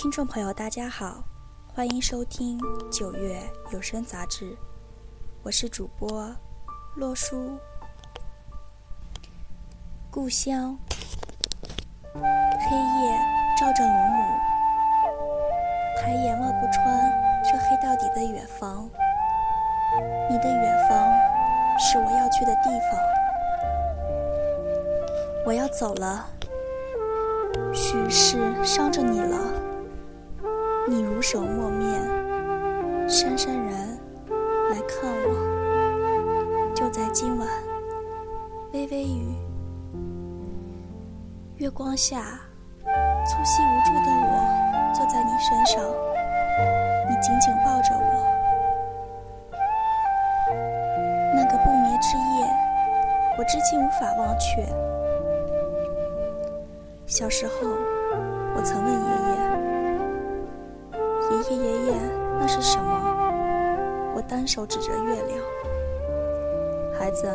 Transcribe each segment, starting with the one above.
听众朋友，大家好，欢迎收听九月有声杂志，我是主播洛书。故乡，黑夜照着龙母，抬眼望不穿这黑到底的远方。你的远方是我要去的地方，我要走了，许是伤着你了。你如手墨面，姗姗然来看我。就在今晚，微微雨，月光下，粗细无助的我坐在你身上，你紧紧抱着我。那个不眠之夜，我至今无法忘却。小时候，我曾问爷。爷单手指着月亮。孩子，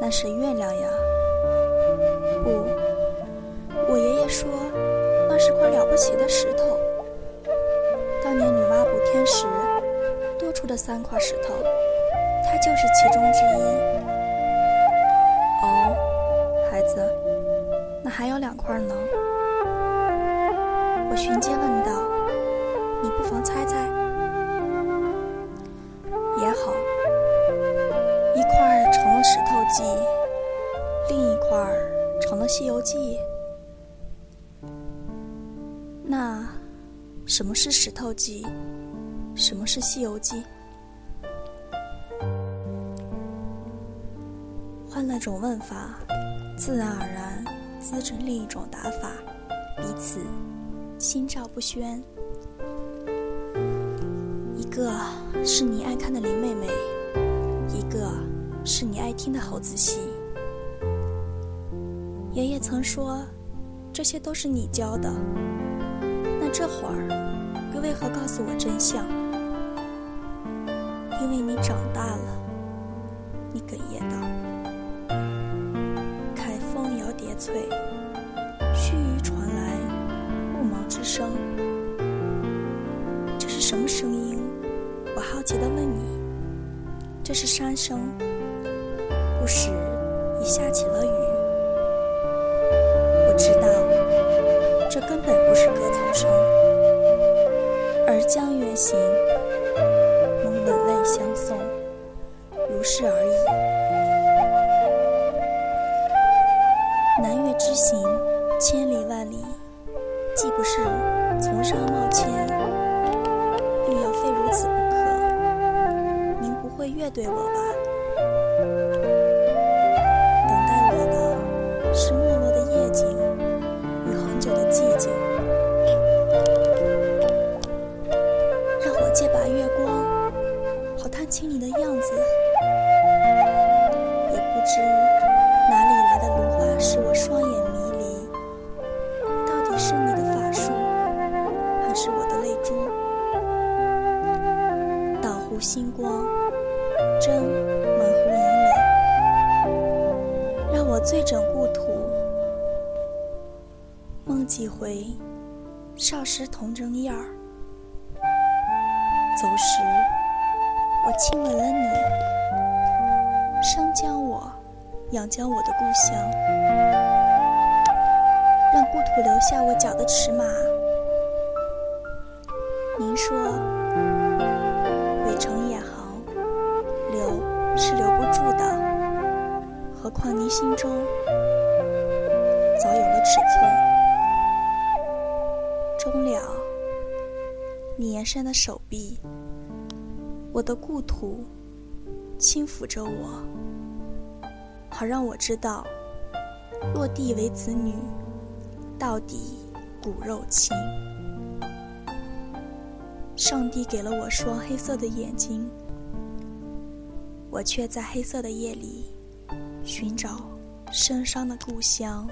那是月亮呀。不，我爷爷说，那是块了不起的石头。当年女娲补天时多出的三块石头，它就是其中之一。哦，孩子，那还有两块呢。我循街问道。你不妨猜猜，石头记》，另一块成了《西游记》。那什么是《石头记》？什么是《西游记》？换了种问法，自然而然滋成另一种答法，彼此心照不宣。一个是你爱看的林妹妹，听得好仔细。爷爷曾说，这些都是你教的。那这会儿，又为何告诉我真相？因为你长大了，你哽咽道。凯风摇叠翠，须臾传来雾芒之声。这是什么声音？我好奇地问你：“这是山声？时已下起了雨。我知道，这根本不是歌草声，而江月行，蒙吻泪相送，如是而已。南岳之行，千里万里，既不是从商冒签，又要非如此不可，您不。”会越对我吧？好探清你的样子。也不知哪里来的芦花使我双眼迷离，到底是你的法术，还是我的泪珠？倒湖星光。真满湖银垒，让我醉枕故土，梦几回少时童真样儿。走时，我亲吻了你，生将我，养将我的故乡，让故土留下我脚的尺码。您说，北城也好。是留不住的，何况你心中早有了尺寸。终了，你延伸的手臂，我的故土轻抚着我，好让我知道，落地为子女，到底骨肉亲。上帝给了我双黑色的眼睛。我却在黑色的夜里寻找深伤的故乡。